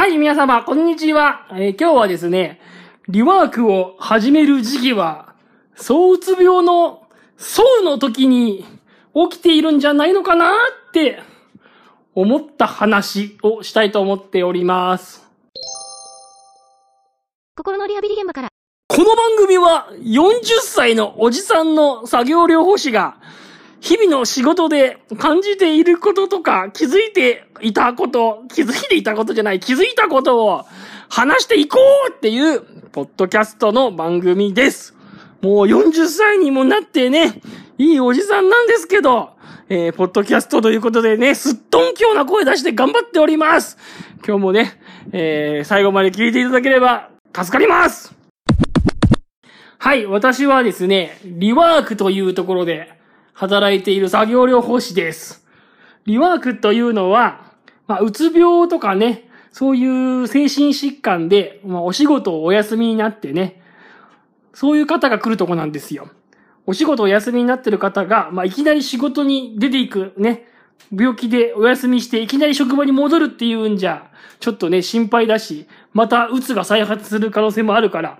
はい、皆様、こんにちは。えー今日はですね、リワークを始める時期は、躁うつ病の、躁の時に起きているんじゃないのかなって、思った話をしたいと思っております。心のリハビリ現場から。この番組は40歳のおじさんの作業療法士が日々の仕事で感じていることとか気づいていたこと、気づいていたことじゃない、気づいたことを話していこうっていうポッドキャストの番組です。もう40歳にもなってね、いいおじさんなんですけど、えー、ポッドキャストということでね、すっとんきょうな声出して頑張っております。今日もね、えー、最後まで聞いていただければ助かります。はい、私はですね、リワークというところで働いている作業療法士です。リワークというのは、まあ、うつ病とかね、そういう精神疾患で、まあ、お仕事をお休みになってね、そういう方が来るとこなんですよ。お仕事お休みになってる方が、まあ、いきなり仕事に出ていくね、病気でお休みしていきなり職場に戻るっていうんじゃ、ちょっとね、心配だし、またうつが再発する可能性もあるから、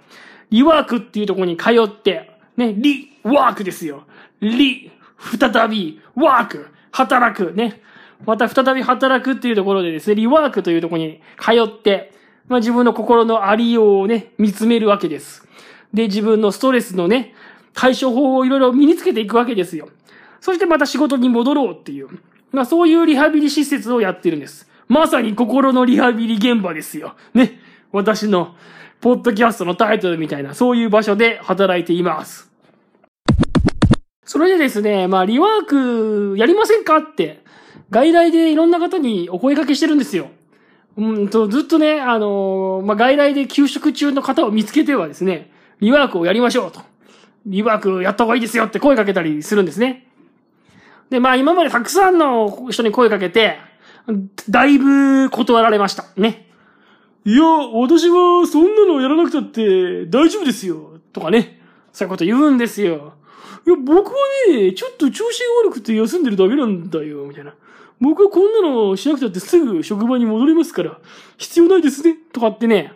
リワークっていうところに通って、ね、リ、ワークですよ。リ、再び、ワーク、働く、ね。また再び働くっていうところでですね、リワークというところに通って、まあ自分の心のありようをね、見つめるわけです。で、自分のストレスのね、対処法をいろいろ身につけていくわけですよ。そしてまた仕事に戻ろうっていう。まあそういうリハビリ施設をやってるんです。まさに心のリハビリ現場ですよ。ね。私の、ポッドキャストのタイトルみたいな、そういう場所で働いています。それでですね、まあ、リワークやりませんかって、外来でいろんな方にお声掛けしてるんですよ。うんと、ずっとね、あのーまあ、外来で休職中の方を見つけてはですね、リワークをやりましょうと。リワークやった方がいいですよって声かけたりするんですね。で、まあ、今までたくさんの人に声かけて、だいぶ断られました。ね。いや、私はそんなのやらなくたって大丈夫ですよ。とかね。そういうこと言うんですよ。いや、僕はね、ちょっと調子が悪くて休んでるだけなんだよ、みたいな。僕はこんなのしなくたってすぐ職場に戻れますから、必要ないですね。とかってね。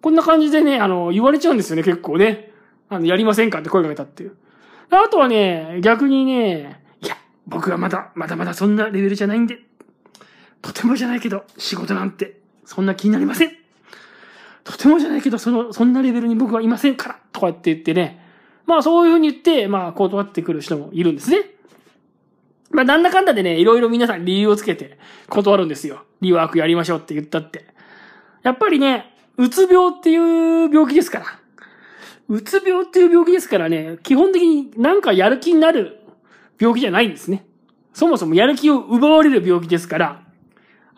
こんな感じでね、あの、言われちゃうんですよね、結構ね。あの、やりませんかって声かけたっていう。あとはね、逆にね、いや、僕はまだ、まだまだそんなレベルじゃないんで、とてもじゃないけど、仕事なんて、そんな気になりません。とてもじゃないけど、その、そんなレベルに僕はいませんから、とかって言ってね。まあそういうふうに言って、まあ断ってくる人もいるんですね。まあなんだかんだでね、いろいろ皆さん理由をつけて断るんですよ。リワークやりましょうって言ったって。やっぱりね、うつ病っていう病気ですから。うつ病っていう病気ですからね、基本的になんかやる気になる病気じゃないんですね。そもそもやる気を奪われる病気ですから、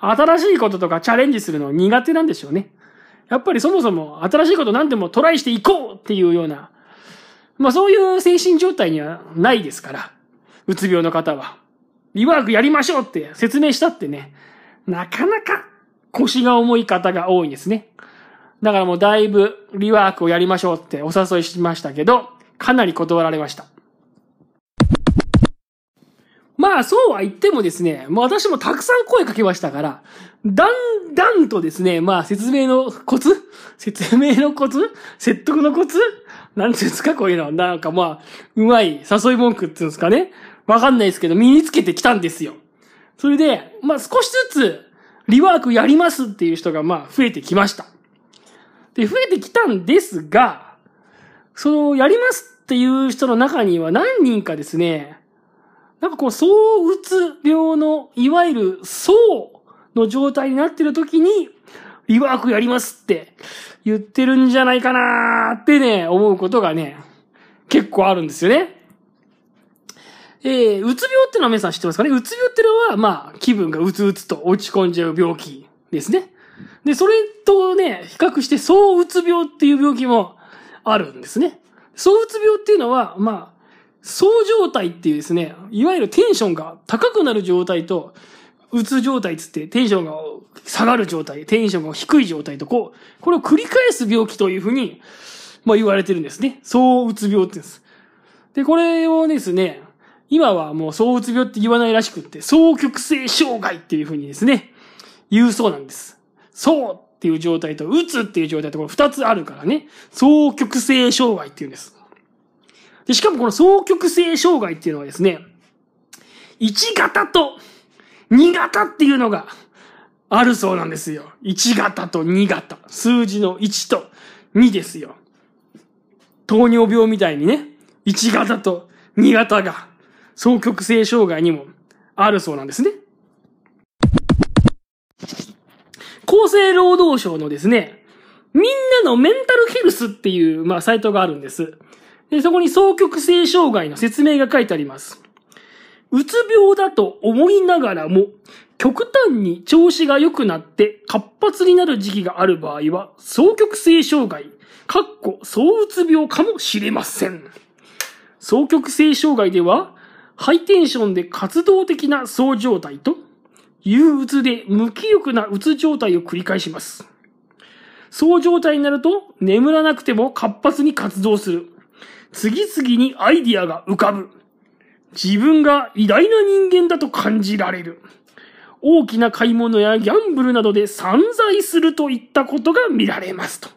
新しいこととかチャレンジするの苦手なんでしょうね。やっぱりそもそも新しいこと何でもトライしていこうっていうような、まあそういう精神状態にはないですから、うつ病の方は。リワークやりましょうって説明したってね、なかなか腰が重い方が多いんですね。だからもうだいぶリワークをやりましょうってお誘いしましたけど、かなり断られました。まあそうは言ってもですね、もう私もたくさん声かけましたから、だんだんとですね、まあ説明のコツ説明のコツ説得のコツなんていうんですかこういうの。なんかまあ、うまい誘い文句っていうんですかね。わかんないですけど、身につけてきたんですよ。それで、まあ少しずつ、リワークやりますっていう人がまあ増えてきました。で、増えてきたんですが、その、やりますっていう人の中には何人かですね、なんかこう、躁うつ病の、いわゆる、躁の状態になってる時に、リワークやりますって言ってるんじゃないかなーってね、思うことがね、結構あるんですよね。えー、うつ病ってのは皆さん知ってますかね？うつ病ってのは、まあ、気分がうつうつと落ち込んじゃう病気ですね。で、それとね、比較して、躁うつ病っていう病気もあるんですね。躁うつ病っていうのは、まあ、躁状態っていうですね、いわゆるテンションが高くなる状態と、うつ状態つってテンションが下がる状態、テンションが低い状態と、こう、これを繰り返す病気というふうに、まあ言われてるんですね。躁うつ病って言うんです。で、これをですね、今はもう躁うつ病って言わないらしくって、双極性障害っていうふうにですね、言うそうなんです。そうっていう状態と、打つっていう状態と、これ二つあるからね。双極性障害っていうんです。で、しかもこの双極性障害っていうのはですね、1型と2型っていうのがあるそうなんですよ。1型と2型。数字の1と2ですよ。糖尿病みたいにね、1型と2型が双極性障害にもあるそうなんですね。厚生労働省のですね、みんなのメンタルヘルスっていう、まあ、サイトがあるんです。で、そこに双極性障害の説明が書いてあります。うつ病だと思いながらも、極端に調子が良くなって活発になる時期がある場合は、双極性障害、かっこ、躁うつ病かもしれません。双極性障害では、ハイテンションで活動的な躁状態と、憂鬱で無気力なうつ状態を繰り返します。そう状態になると、眠らなくても活発に活動する。次々にアイディアが浮かぶ。自分が偉大な人間だと感じられる。大きな買い物やギャンブルなどで散財するといったことが見られますと。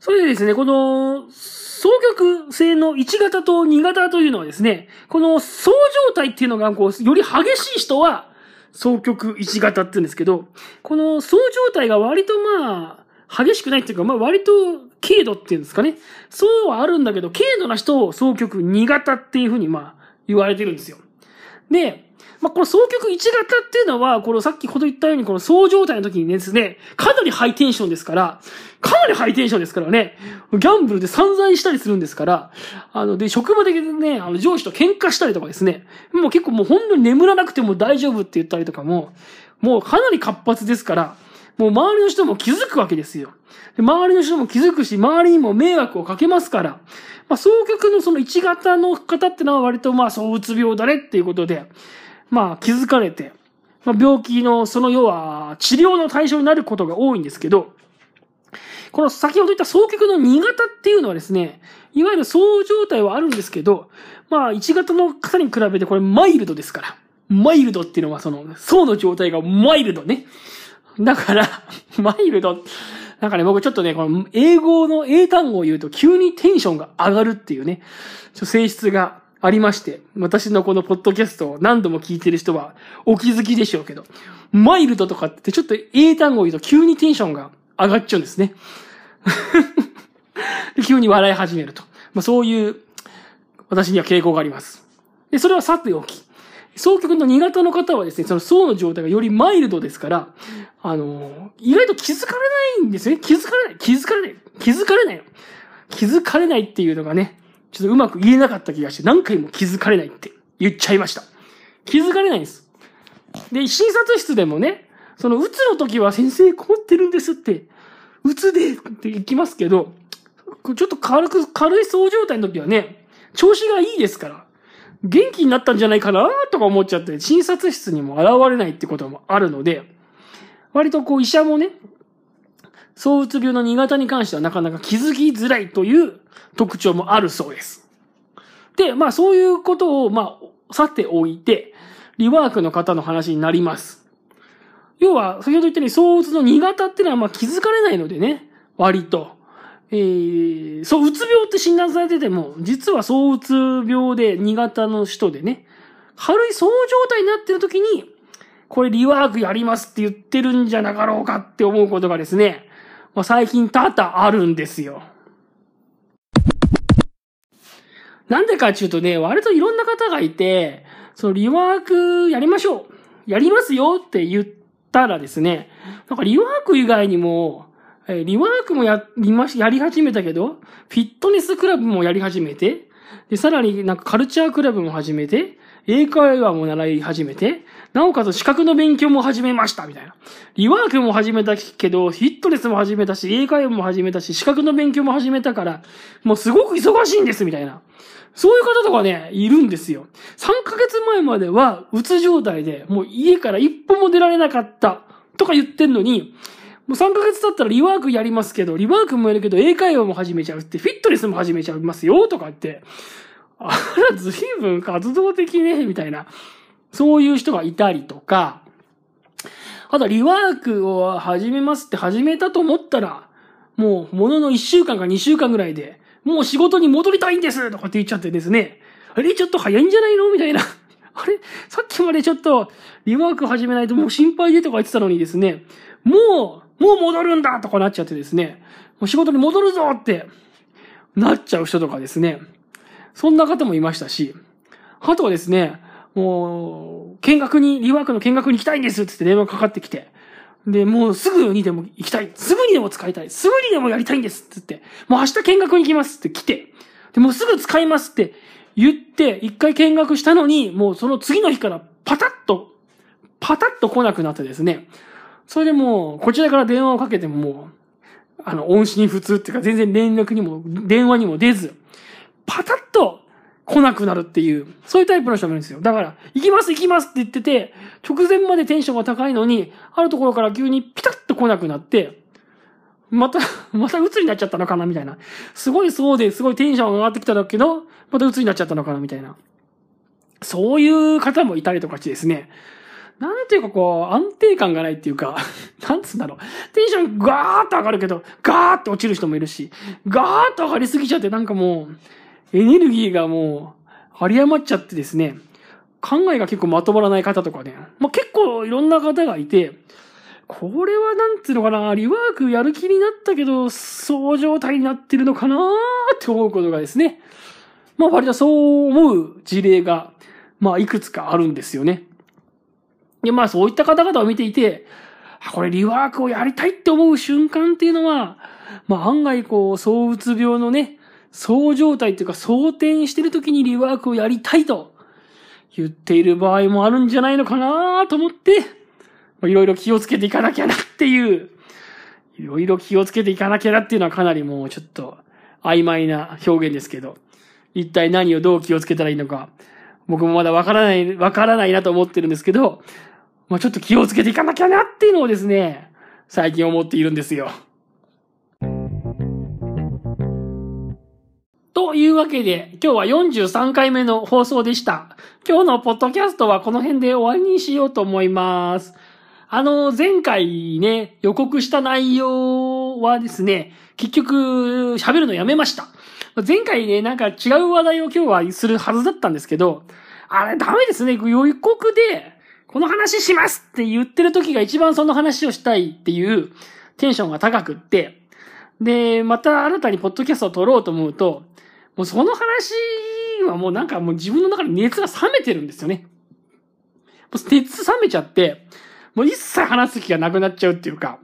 それでですね、この、双極性の1型と2型というのはですね、この相状態っていうのが、こう、より激しい人は、双極1型って言うんですけど、この相状態が割とまあ、激しくないっていうか、まあ割と軽度っていうんですかね。そうはあるんだけど、軽度な人を双極2型っていうふうにまあ、言われてるんですよ。で、まあ、この双極1型っていうのは、このさっきほど言ったように、この総状態の時にですね、かなりハイテンションですから、かなりハイテンションですからね、ギャンブルで散財したりするんですから、あの、で、職場でね、あの、上司と喧嘩したりとかですね、もう結構もう本当に眠らなくても大丈夫って言ったりとかも、もうかなり活発ですから、もう周りの人も気づくわけですよ。周りの人も気づくし、周りにも迷惑をかけますから、まあ、双極のその1型の方ってのは割とまあ、そううつ病だねっていうことで、まあ気づかれて、まあ、病気のその要は治療の対象になることが多いんですけど、この先ほど言った双極の2型っていうのはですね、いわゆるそう状態はあるんですけど、まあ1型の方に比べてこれマイルドですから。マイルドっていうのはその、層の状態がマイルドね。だから、マイルド、なんかね、僕ちょっとね、この英語の英単語を言うと急にテンションが上がるっていうね、性質がありまして、私のこのポッドキャストを何度も聞いてる人はお気づきでしょうけど、マイルドとかってちょっと英単語を言うと急にテンションが上がっちゃうんですね。急に笑い始めると。まあ、そういう私には傾向があります。で、それはさておき。双極の2型の方はですね、その層の状態がよりマイルドですから、あの、意外と気づかれないんですね。気づかれない。気づかれない。気づかれない。気づかれないっていうのがね、ちょっとうまく言えなかった気がして、何回も気づかれないって言っちゃいました。気づかれないんです。で、診察室でもね、その、うつの時は先生困ってるんですって、うつでって言きますけど、ちょっと軽く、軽いそう状態の時はね、調子がいいですから、元気になったんじゃないかな？とか思っちゃって、診察室にも現れないってこともあるので、割とこう医者もね、躁うつ病の2型に関してはなかなか気づきづらいという特徴もあるそうです。で、まあそういうことを、まあ、さておいて、リワークの方の話になります。要は、先ほど言ったように、躁うつの2型っていうのはまあ気づかれないのでね、割と。えー、そう、うつ病って診断されてても、実は躁ううつ病で2型の人でね、軽い躁状態になってる時に、これリワークやりますって言ってるんじゃなかろうかって思うことがですね、まあ、最近多々あるんですよ。なんでかっていうとね、割といろんな方がいて、そのリワークやりましょうやりますよって言ったらですね、なんかリワーク以外にも、えリワークもやりまし、やり始めたけど、フィットネスクラブもやり始めて、で、さらになんかカルチャークラブも始めて、英会話も習い始めて、なおかつ資格の勉強も始めました、みたいな。リワークも始めたけど、フィットネスも始めたし、英会話も始めたし、資格の勉強も始めたから、もうすごく忙しいんです、みたいな。そういう方とかね、いるんですよ。3ヶ月前までは、うつ状態で、もう家から一歩も出られなかった、とか言ってんのに、もう3ヶ月経ったらリワークやりますけど、リワークもやるけど、英会話も始めちゃうって、フィットネスも始めちゃいますよ、とか言って、あら、随分活動的ね、みたいな。そういう人がいたりとか、ああとリワークを始めますって始めたと思ったら、もう、ものの1週間か2週間ぐらいで、もう仕事に戻りたいんですとかって言っちゃってですね、あれちょっと早いんじゃないのみたいな。あれさっきまでちょっと、リワーク始めないともう心配でとか言ってたのにですね、もう、もう戻るんだとかなっちゃってですね、もう仕事に戻るぞってなっちゃう人とかですね、そんな方もいましたし、あとはですね、もう、見学に、リワークの見学に行きたいんですってって電話かかってきて、で、もうすぐにでも行きたい。すぐにでも使いたい。すぐにでもやりたいんですってって、もう明日見学に行きますって来て、で、もうすぐ使いますって言って、一回見学したのに、もうその次の日からパタッと、パタッと来なくなってですね、それでもう、こちらから電話をかけてももう、あの、音信不通っていうか全然連絡にも、電話にも出ず、パタッと来なくなるっていう、そういうタイプの人もいるんですよ。だから、行きます行きますって言ってて、直前までテンションが高いのに、あるところから急にピタッと来なくなって、また、また鬱になっちゃったのかなみたいな。すごいそうで、すごいテンション上がってきたんだけど、また鬱になっちゃったのかなみたいな。そういう方もいたりとかしてですね。なんていうかこう、安定感がないっていうか、なんつうんだろう。テンションガーッと上がるけど、ガーッと落ちる人もいるし、ガーッと上がりすぎちゃってなんかもう、エネルギーがもう、有り余っちゃってですね、考えが結構まとまらない方とかね、まあ、結構いろんな方がいて、これはなんつうのかな、リワークやる気になったけど、そう状態になってるのかなって思うことがですね、まあ割とそう思う事例が、まあいくつかあるんですよね。で、まあそういった方々を見ていて、これリワークをやりたいって思う瞬間っていうのは、まあ案外こう、躁うつ病のね、そう状態っていうか、装填してる時にリワークをやりたいと言っている場合もあるんじゃないのかなと思って、いろいろ気をつけていかなきゃなっていう、いろいろ気をつけていかなきゃなっていうのはかなりもうちょっと曖昧な表現ですけど、一体何をどう気をつけたらいいのか、僕もまだわからない、わからないなと思ってるんですけど、まあちょっと気をつけていかなきゃなっていうのをですね、最近思っているんですよ。というわけで、今日は43回目の放送でした。今日のポッドキャストはこの辺で終わりにしようと思います。あの、前回ね、予告した内容はですね、結局、喋るのやめました。前回ね、なんか違う話題を今日はするはずだったんですけど、あれダメですね。予告で、この話しますって言ってる時が一番その話をしたいっていうテンションが高くって、で、また新たにポッドキャストを撮ろうと思うと、もうその話はもうなんかもう自分の中で熱が冷めてるんですよね。もう熱冷めちゃって、もう一切話す気がなくなっちゃうっていうか、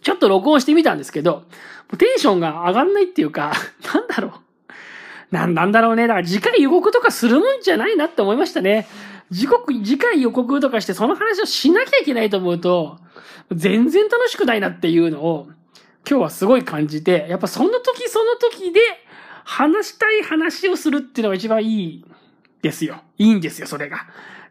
ちょっと録音してみたんですけど、テンションが上がんないっていうか、なんだろう。なんなんだろうね。だから次回予告とかするもんじゃないなって思いましたね。時刻、次回予告とかしてその話をしなきゃいけないと思うと、全然楽しくないなっていうのを、今日はすごい感じて、やっぱその時その時で、話したい話をするっていうのが一番いいですよ。いいんですよ、それが。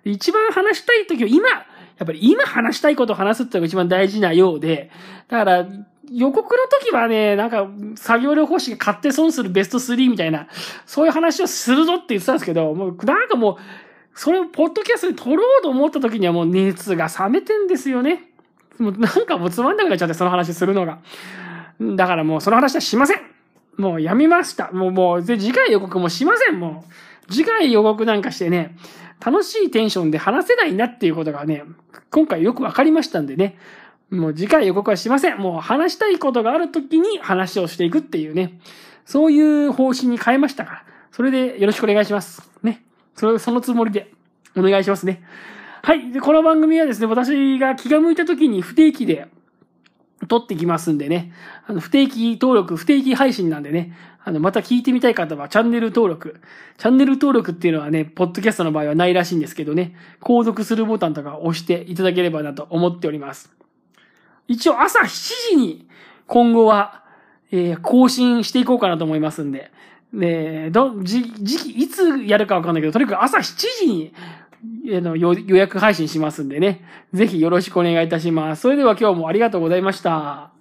一番話したい時は今、やっぱり今話したいことを話すっていうのが一番大事なようで、だから、予告の時はね、なんか、作業療法士が買って損するベスト3みたいな、そういう話をするぞって言ってたんですけど、もう、なんかもう、それをポッドキャストに撮ろうと思った時にはもう熱が冷めてんですよね。もうなんかもうつまんなくなっちゃって、その話するのが。だからもうその話はしませんもうやめました。もう、もう、で、次回予告もしません、もう。次回予告なんかしてね、楽しいテンションで話せないなっていうことがね、今回よくわかりましたんでね。もう次回予告はしません。もう話したいことがある時に話をしていくっていうね。そういう方針に変えましたから。それでよろしくお願いします。ね。それ、そのつもりでお願いしますね。はい。で、この番組はですね、私が気が向いた時に不定期で撮ってきますんでね。あの、不定期登録、不定期配信なんでね。あの、また聞いてみたい方はチャンネル登録。チャンネル登録っていうのはね、ポッドキャストの場合はないらしいんですけどね。購読するボタンとか押していただければなと思っております。一応朝7時に今後は、えー、更新していこうかなと思いますんで。ねえ、ど、じ、時期、いつやるかわかんないけど、とにかく朝7時にえの予約配信しますんでね。ぜひよろしくお願いいたします。それでは今日もありがとうございました。